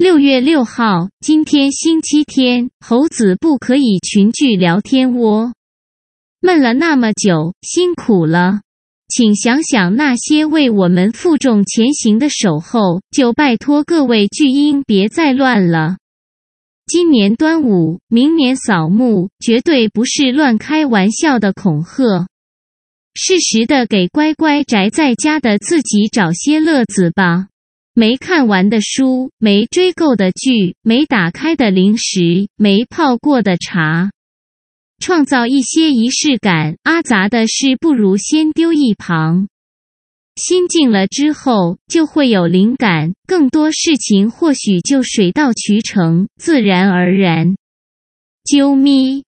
六月六号，今天星期天，猴子不可以群聚聊天窝。闷了那么久，辛苦了，请想想那些为我们负重前行的守候，就拜托各位巨婴别再乱了。今年端午，明年扫墓，绝对不是乱开玩笑的恐吓，适时的给乖乖宅在家的自己找些乐子吧。没看完的书，没追够的剧，没打开的零食，没泡过的茶，创造一些仪式感。阿杂的事不如先丢一旁。心静了之后，就会有灵感，更多事情或许就水到渠成，自然而然。啾咪。